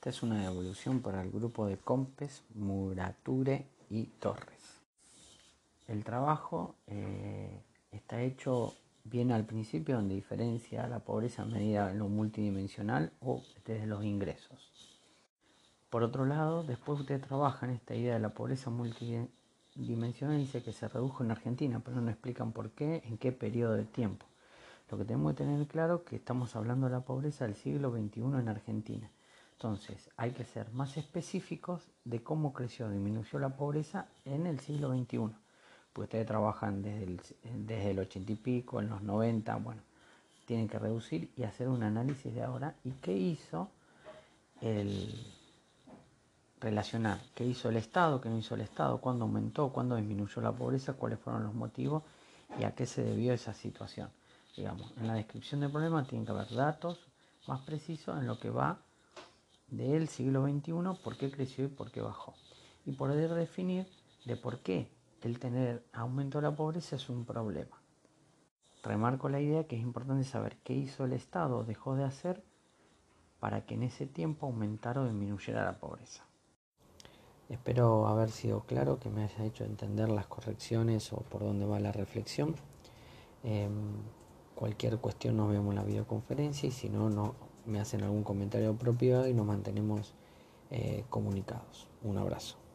Esta es una devolución para el grupo de Compes, Murature y Torres. El trabajo eh, está hecho bien al principio, donde diferencia la pobreza medida en lo multidimensional o desde los ingresos. Por otro lado, después usted trabaja en esta idea de la pobreza multidimensional y dice que se redujo en Argentina, pero no explican por qué, en qué periodo de tiempo. Lo que tenemos que tener claro es que estamos hablando de la pobreza del siglo XXI en Argentina. Entonces, hay que ser más específicos de cómo creció, disminuyó la pobreza en el siglo XXI. Pues ustedes trabajan desde el, desde el 80 y pico, en los 90, bueno, tienen que reducir y hacer un análisis de ahora y qué hizo el relacionar, qué hizo el Estado, qué no hizo el Estado, cuándo aumentó, cuándo disminuyó la pobreza, cuáles fueron los motivos y a qué se debió esa situación. Digamos, en la descripción del problema tienen que haber datos más precisos en lo que va del siglo XXI, por qué creció y por qué bajó. Y poder definir de por qué el tener aumento de la pobreza es un problema. Remarco la idea que es importante saber qué hizo el Estado o dejó de hacer para que en ese tiempo aumentara o disminuyera la pobreza. Espero haber sido claro, que me haya hecho entender las correcciones o por dónde va la reflexión. Em, cualquier cuestión nos vemos en la videoconferencia y si no, no me hacen algún comentario propio y nos mantenemos eh, comunicados. Un abrazo.